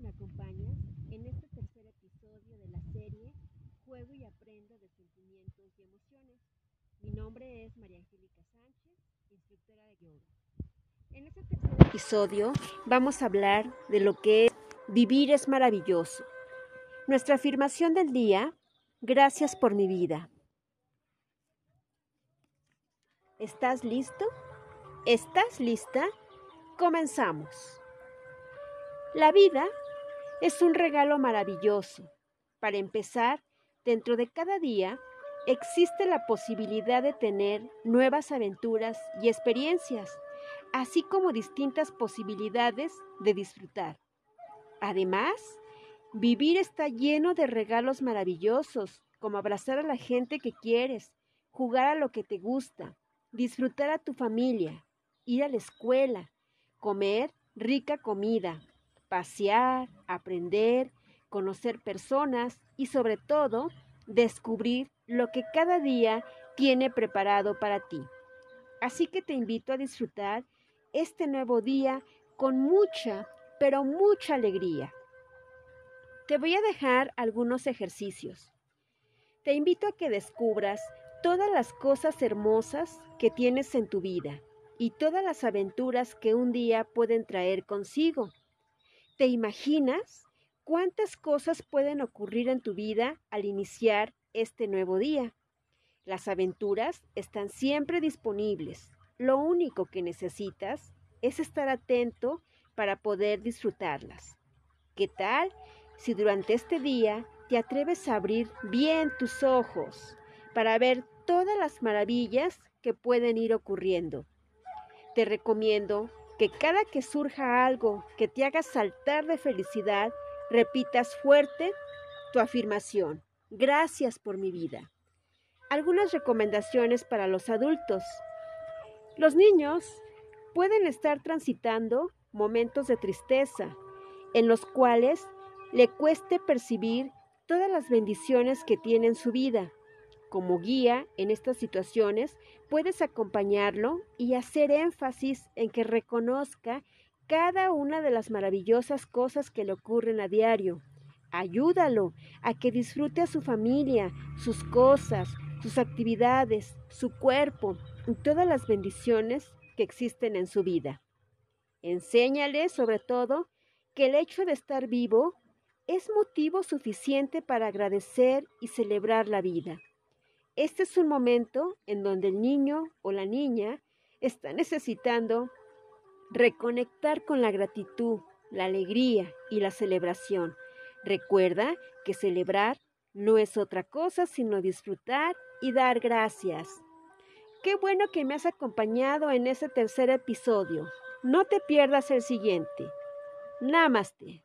me acompañas en este tercer episodio de la serie Juego y Aprendo de Sentimientos y Emociones. Mi nombre es María Angélica Sánchez, instructora de yoga. En este tercer episodio vamos a hablar de lo que es vivir es maravilloso. Nuestra afirmación del día, gracias por mi vida. ¿Estás listo? ¿Estás lista? Comenzamos. La vida es un regalo maravilloso. Para empezar, dentro de cada día existe la posibilidad de tener nuevas aventuras y experiencias, así como distintas posibilidades de disfrutar. Además, vivir está lleno de regalos maravillosos, como abrazar a la gente que quieres, jugar a lo que te gusta, disfrutar a tu familia, ir a la escuela, comer rica comida, pasear, aprender, conocer personas y sobre todo descubrir lo que cada día tiene preparado para ti. Así que te invito a disfrutar este nuevo día con mucha, pero mucha alegría. Te voy a dejar algunos ejercicios. Te invito a que descubras todas las cosas hermosas que tienes en tu vida y todas las aventuras que un día pueden traer consigo. ¿Te imaginas cuántas cosas pueden ocurrir en tu vida al iniciar este nuevo día? Las aventuras están siempre disponibles. Lo único que necesitas es estar atento para poder disfrutarlas. ¿Qué tal si durante este día te atreves a abrir bien tus ojos para ver todas las maravillas que pueden ir ocurriendo? Te recomiendo que cada que surja algo que te haga saltar de felicidad, repitas fuerte tu afirmación. Gracias por mi vida. Algunas recomendaciones para los adultos. Los niños pueden estar transitando momentos de tristeza en los cuales le cueste percibir todas las bendiciones que tiene en su vida. Como guía en estas situaciones, puedes acompañarlo y hacer énfasis en que reconozca cada una de las maravillosas cosas que le ocurren a diario. Ayúdalo a que disfrute a su familia, sus cosas, sus actividades, su cuerpo y todas las bendiciones que existen en su vida. Enséñale, sobre todo, que el hecho de estar vivo es motivo suficiente para agradecer y celebrar la vida. Este es un momento en donde el niño o la niña está necesitando reconectar con la gratitud, la alegría y la celebración. Recuerda que celebrar no es otra cosa sino disfrutar y dar gracias. Qué bueno que me has acompañado en ese tercer episodio. No te pierdas el siguiente. Namaste.